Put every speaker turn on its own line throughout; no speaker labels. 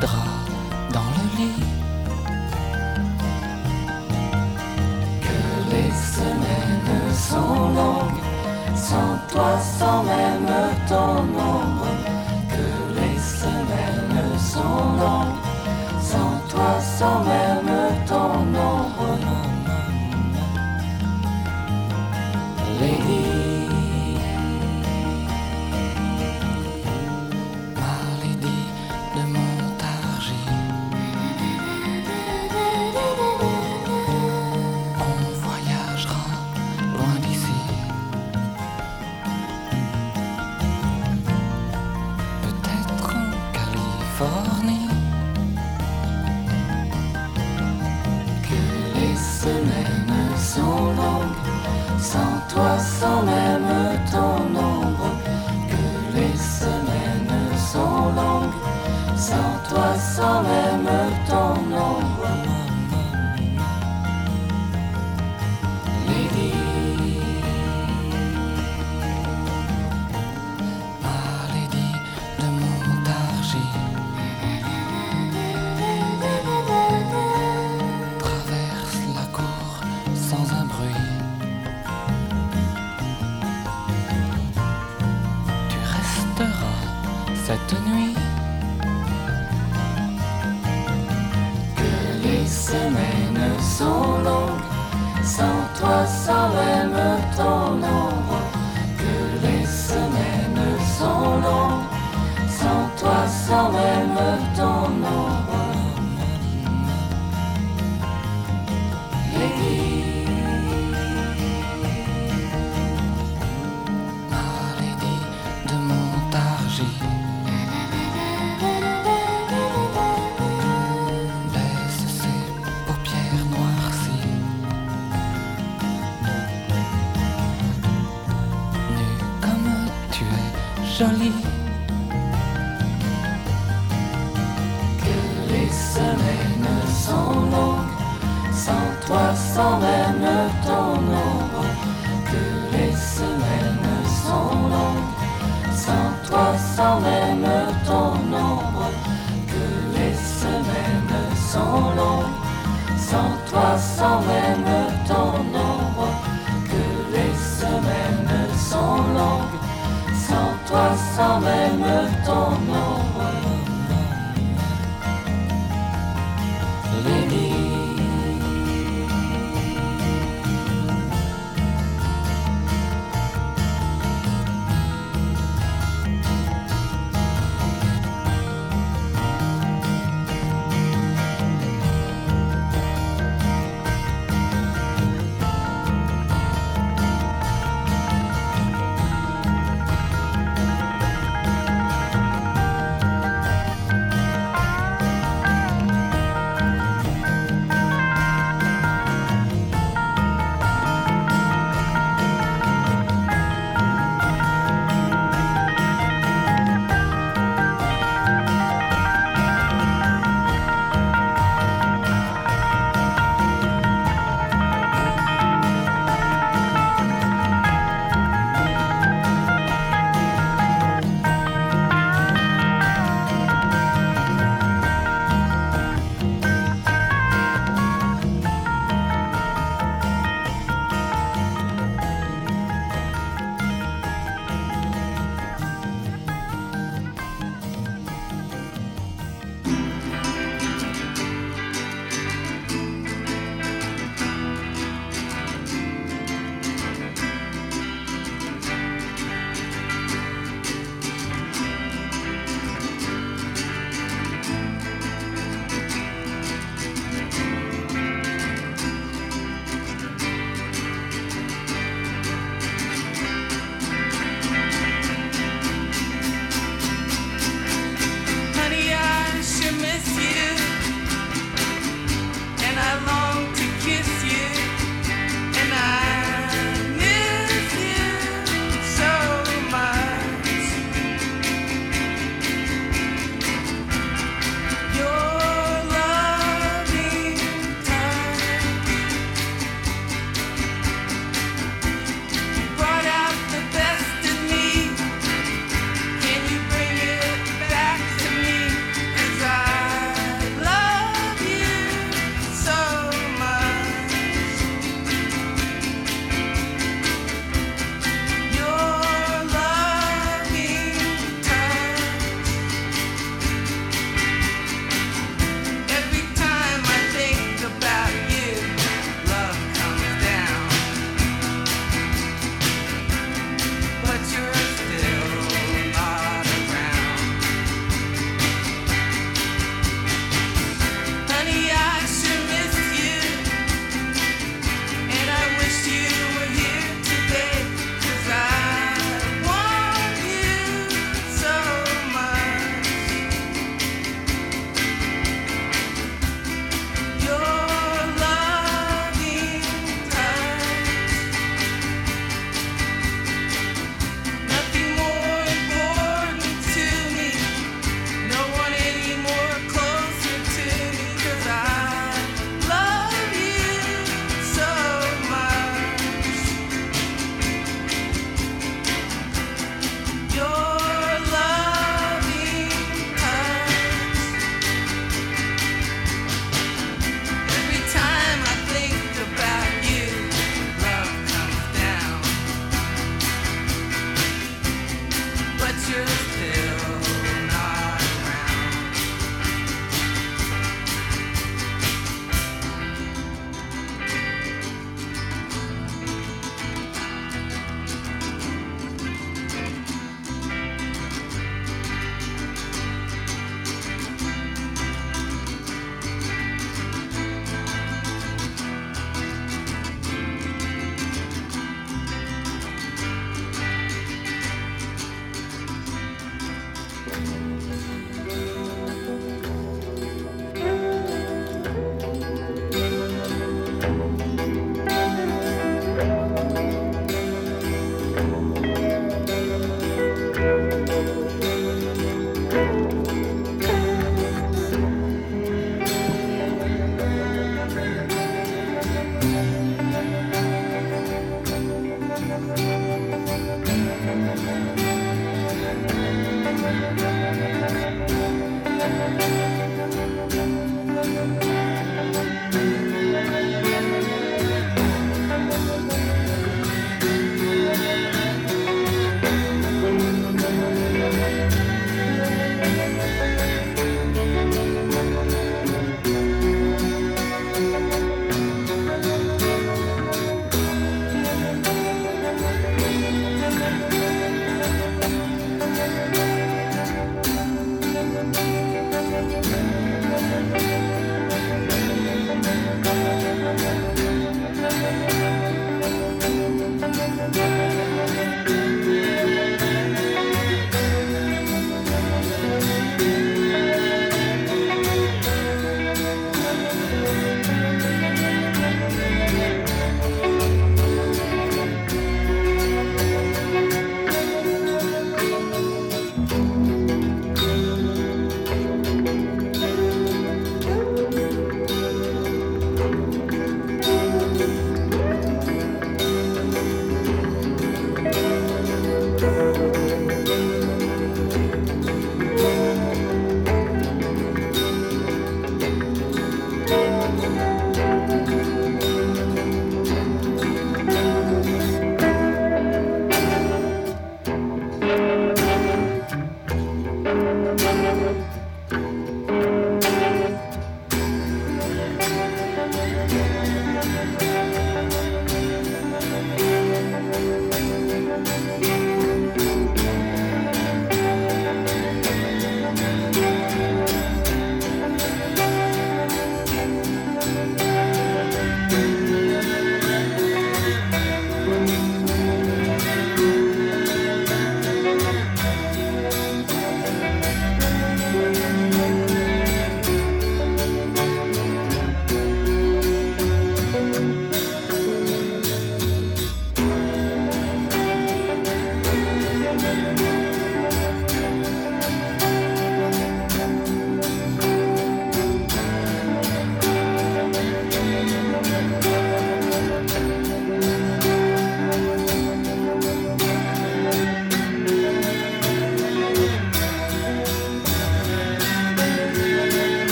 du drap dans le lit. Que les semaines sont longues, sans toi, sans même ton ombre. Que les semaines sont longues, sans toi, sans même ton ombre. Longues, sans toi, sans même ton ombre. Que les semaines sont longues, sans toi, sans même ton ombre.
Que les semaines sont longues, sans toi, sans même ton ombre. Que les semaines sont longues, sans toi, sans même ton ombre.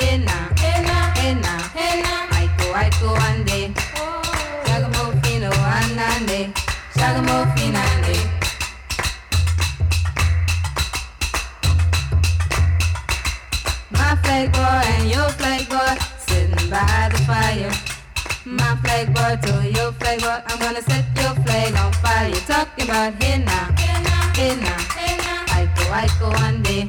henna, henna, henna, henna. Aiko, aiko, ande. My boy your boy sitting by the fire. My boy to your boy, I'm gonna set your on fire. Talking about henna, henna, henna. Aiko, aiko, ande.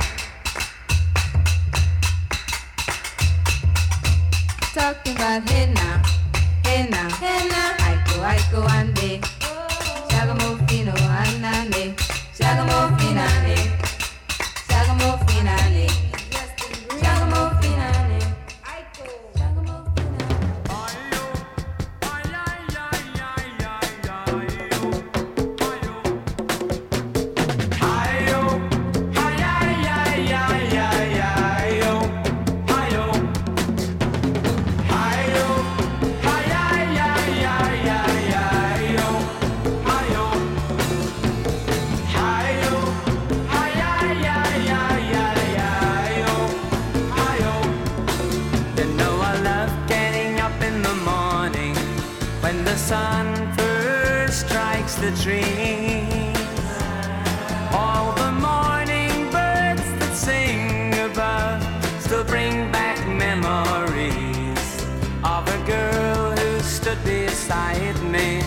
talking about henna, henna, henna. Aiko, aiko, ande, shagamofino, anane, shagamofino, anane. beside me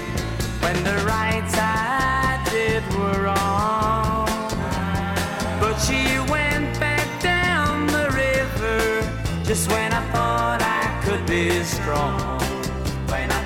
when the rights I did were wrong. But she went back down the river just when I thought I could be strong. When I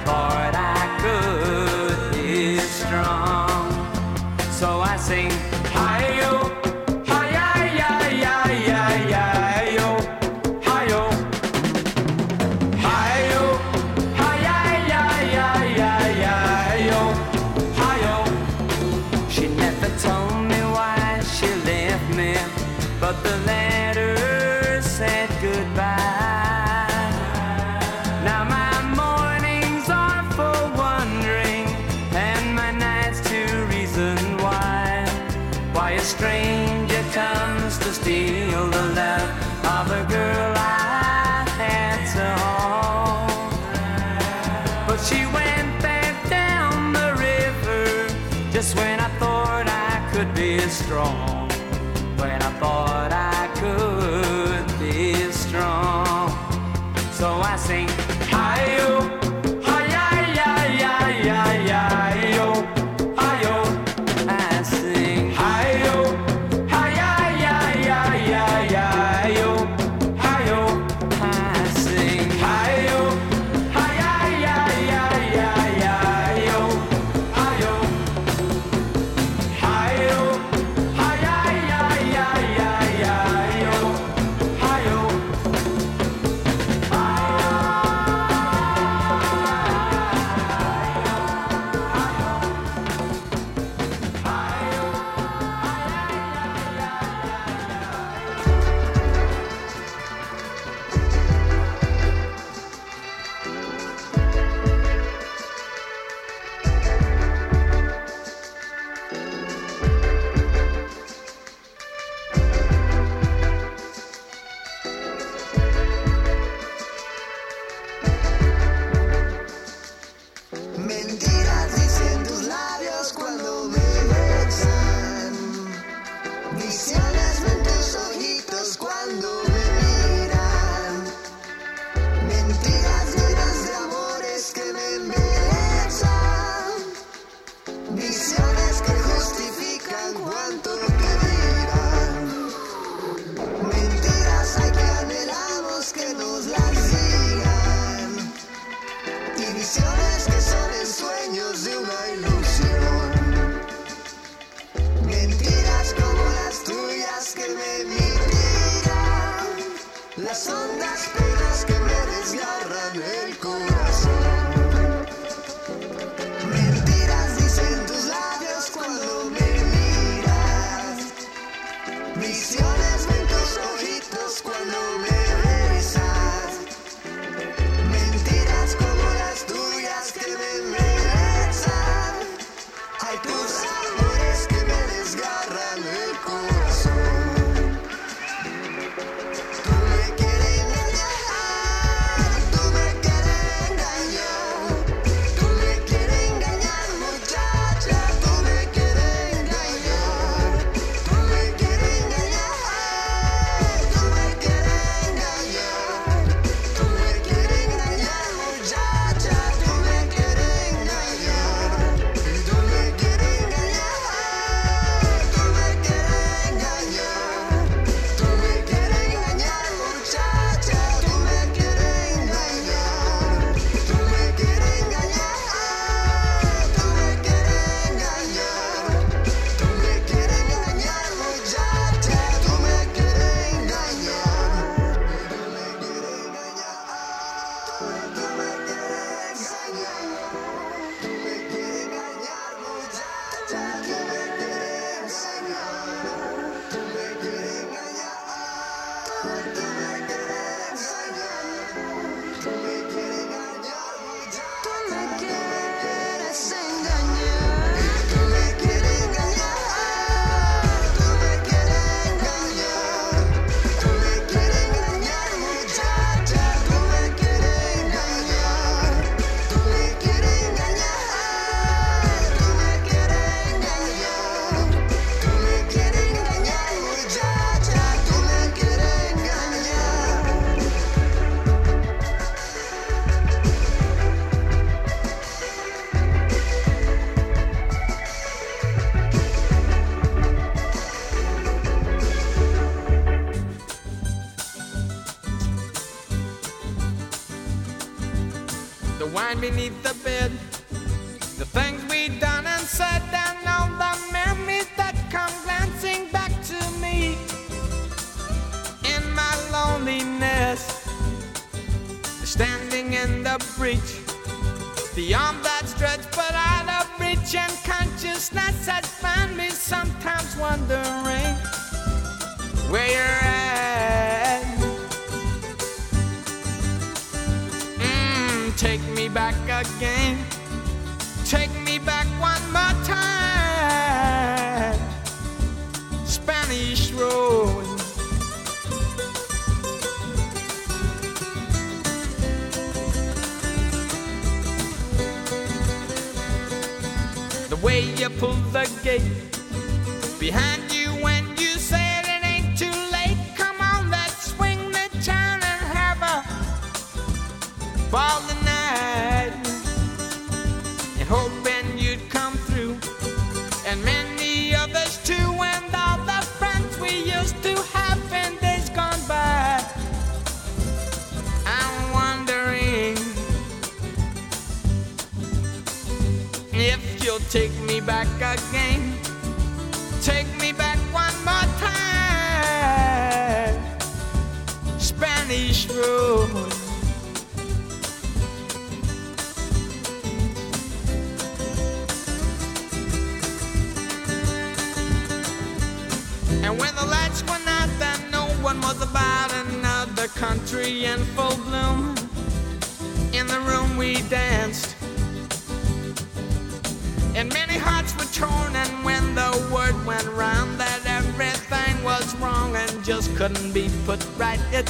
And many hearts were torn, and when the word went round that everything was wrong and just couldn't be put right, it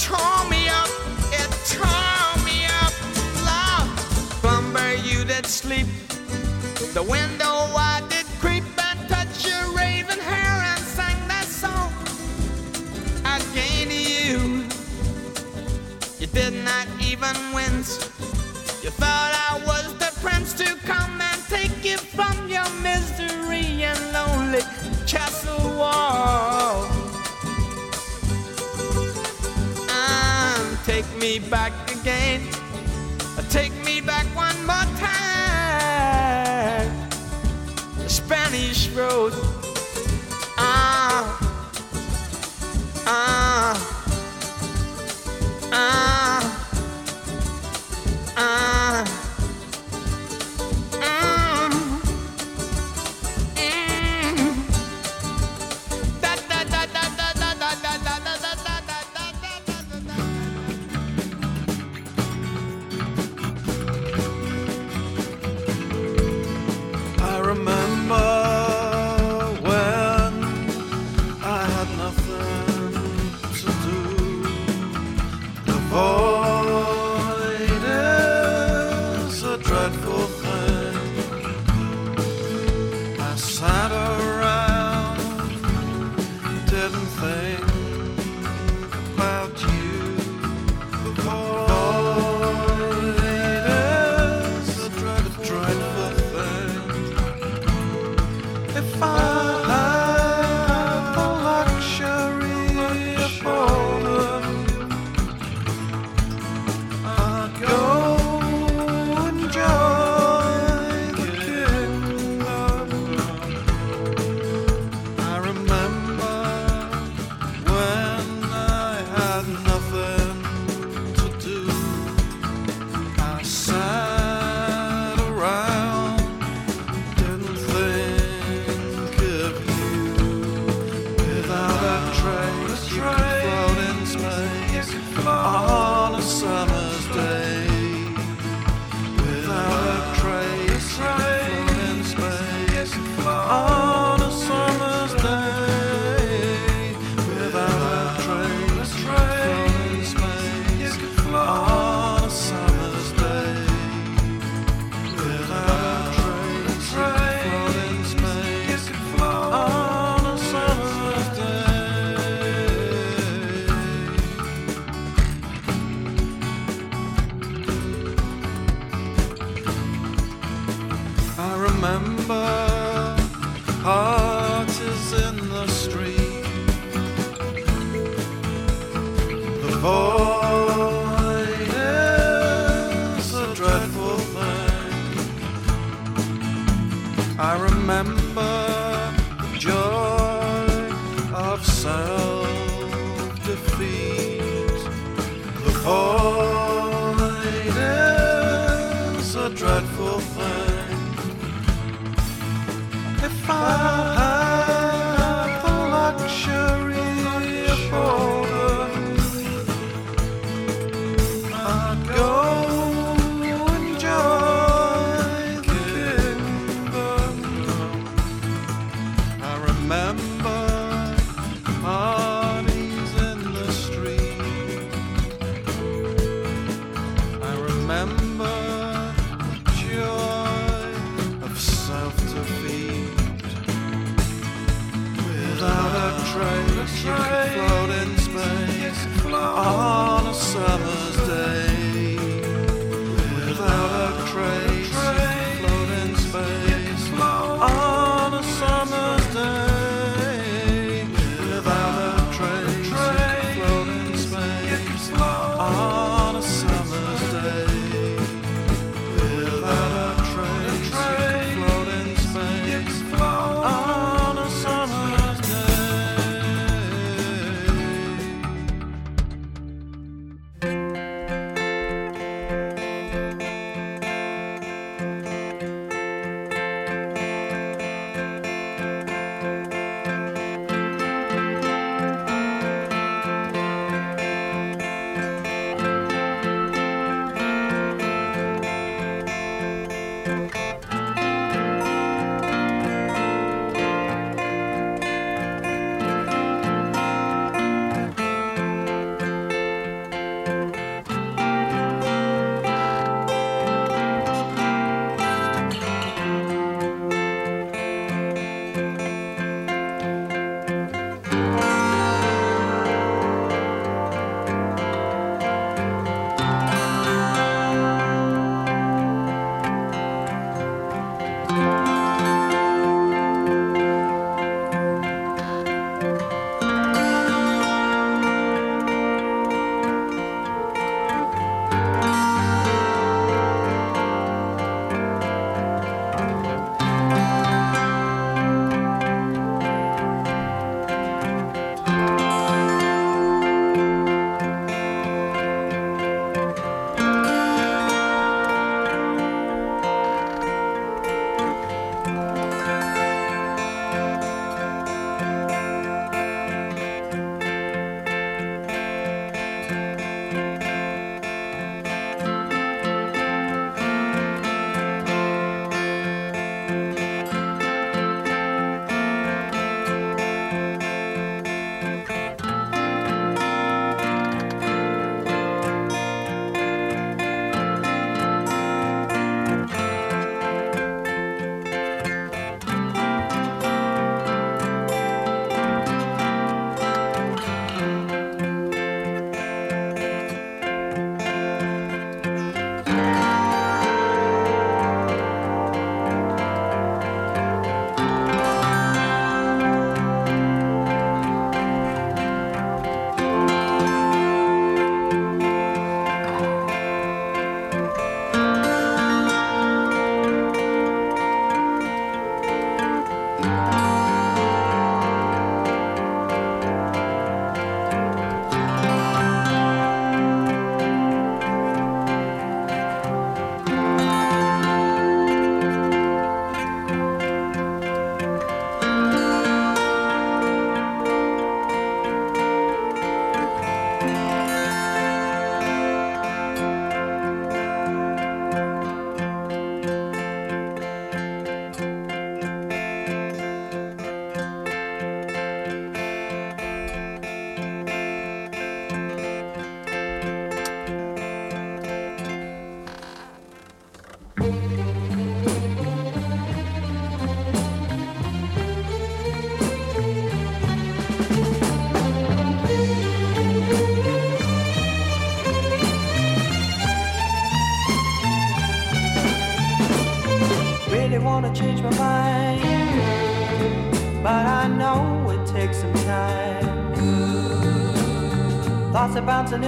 tore me up, it tore me up. Love, slumber you did sleep, the window I did creep and touch your raven hair and sang that song again to you. You did not even wince, you thought. castle wall and take me back again. Take me back one more time. The Spanish Road. Ah, ah, ah.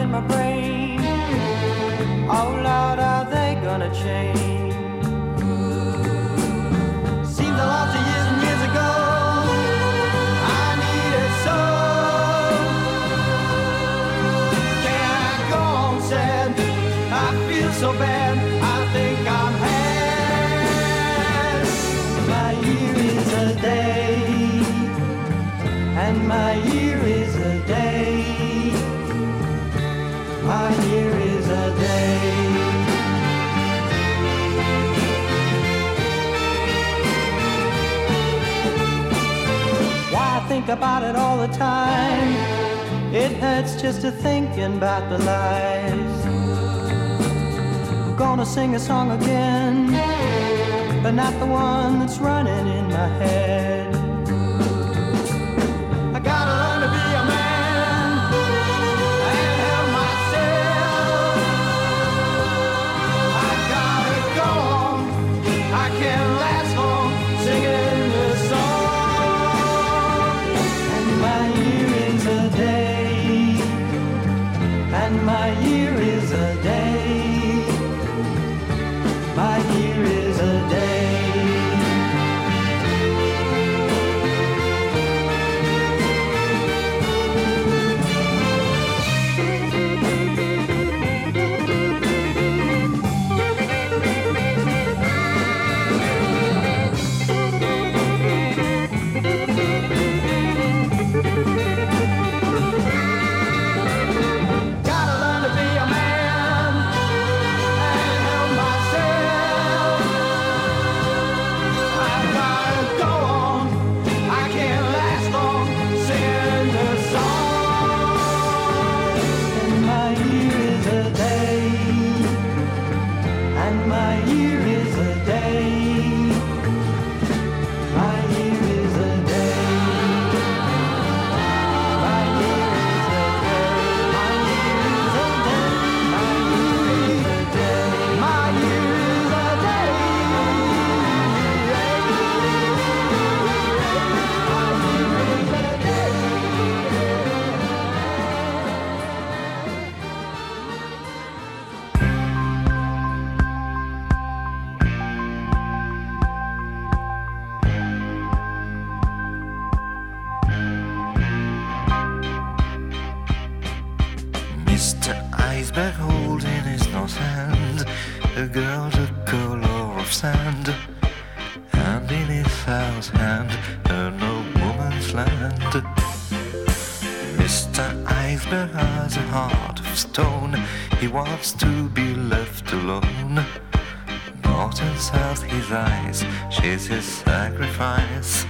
My brain. about the lies. I'm gonna sing a song again, but not the one that's running in my head.
He wants to be left alone. Not inside his eyes, she's his sacrifice.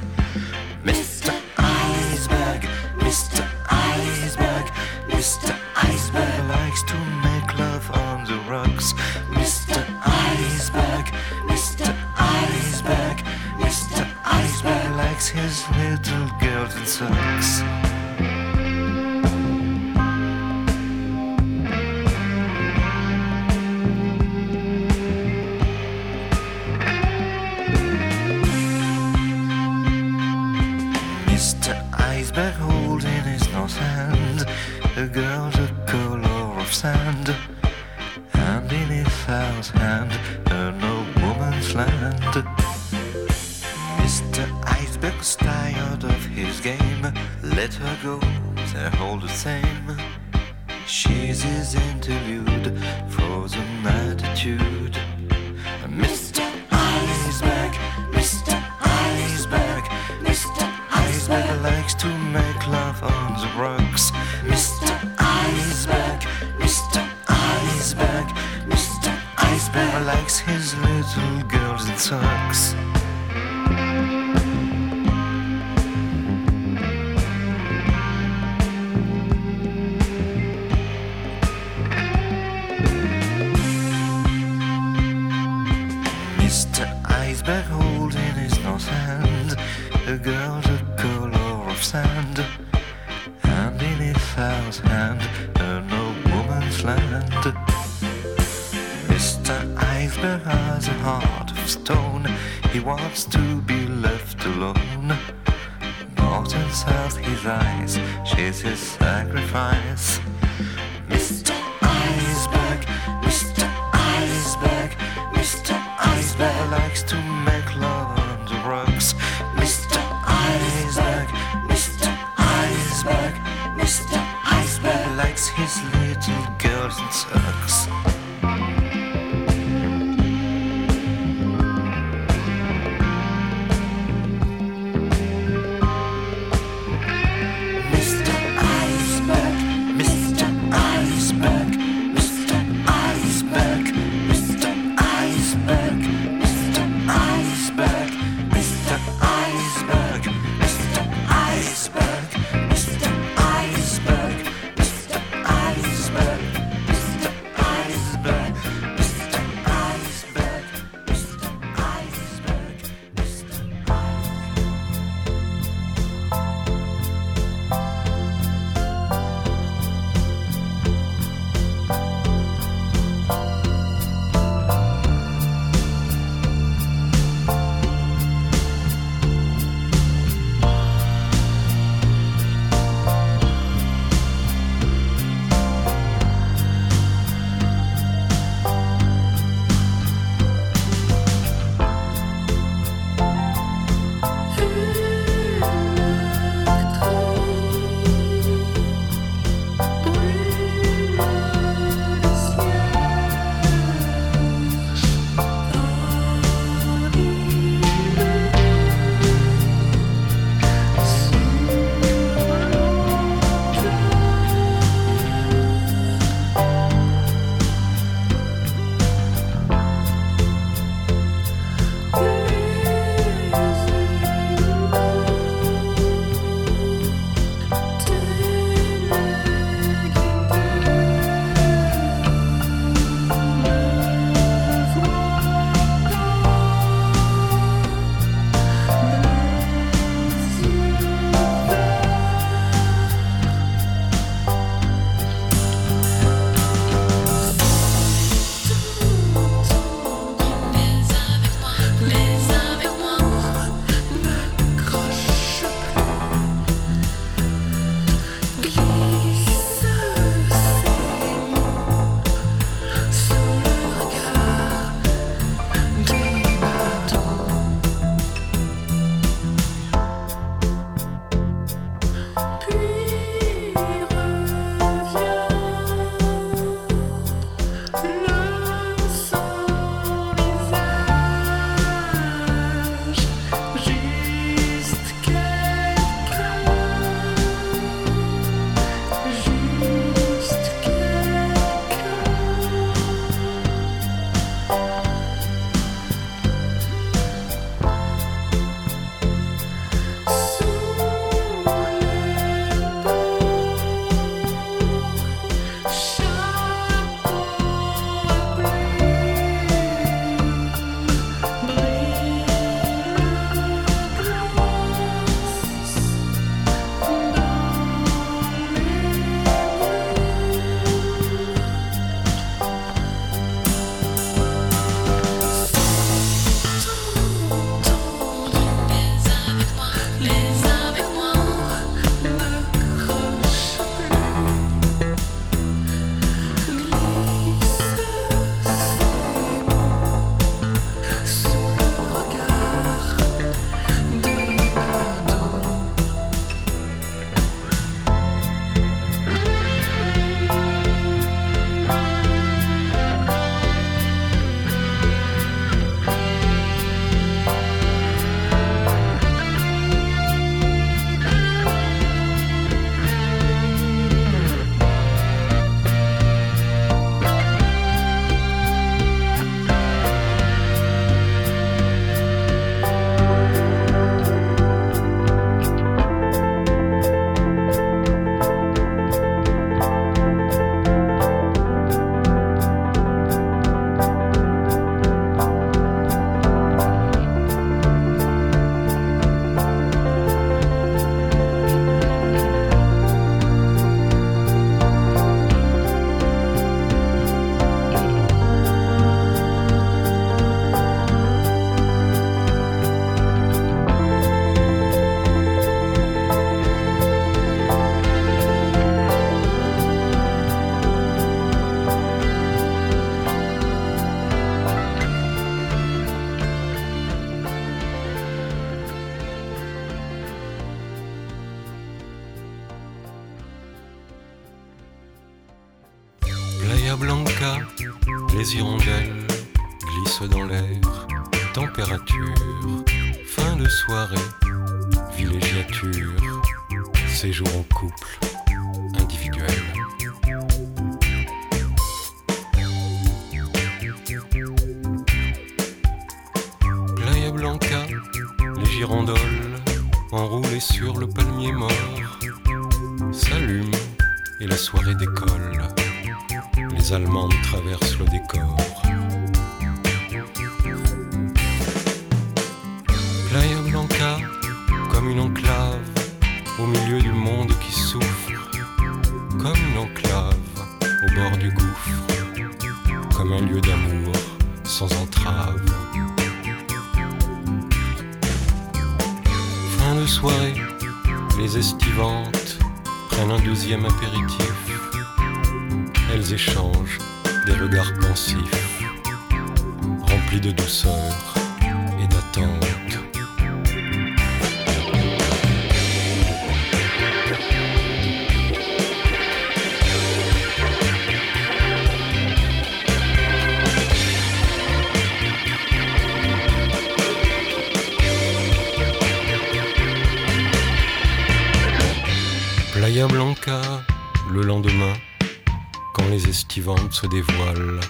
se dévoile.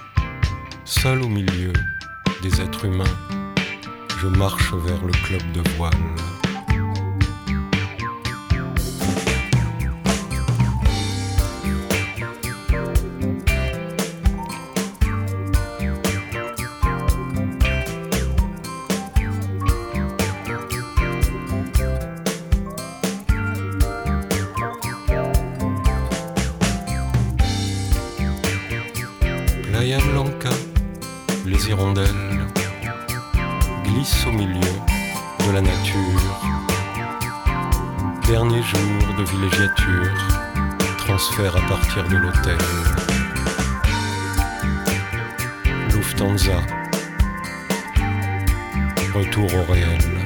Seul au milieu des êtres humains, je marche vers le club de voile. hirondelles glissent au milieu de la nature. Dernier jour de villégiature, transfert à partir de l'hôtel. Lufthansa, retour au réel.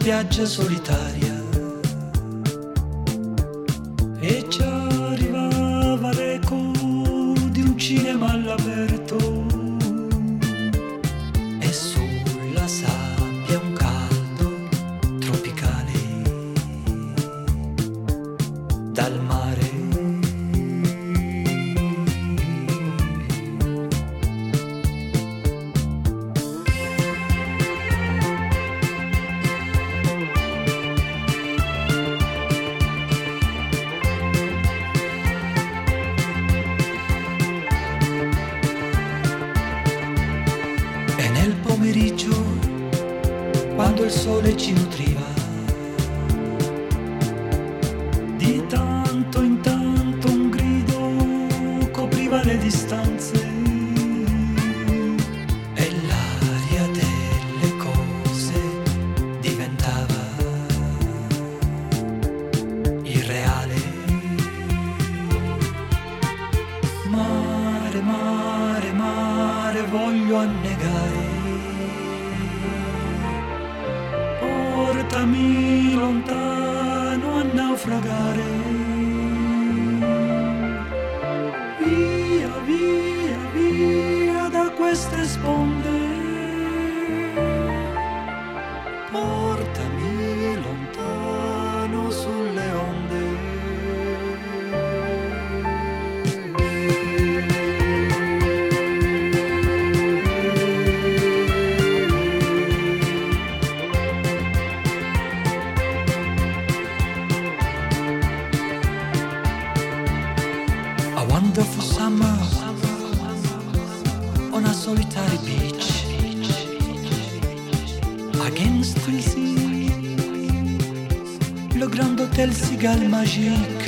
spiagge solitarie. quelle cigale magique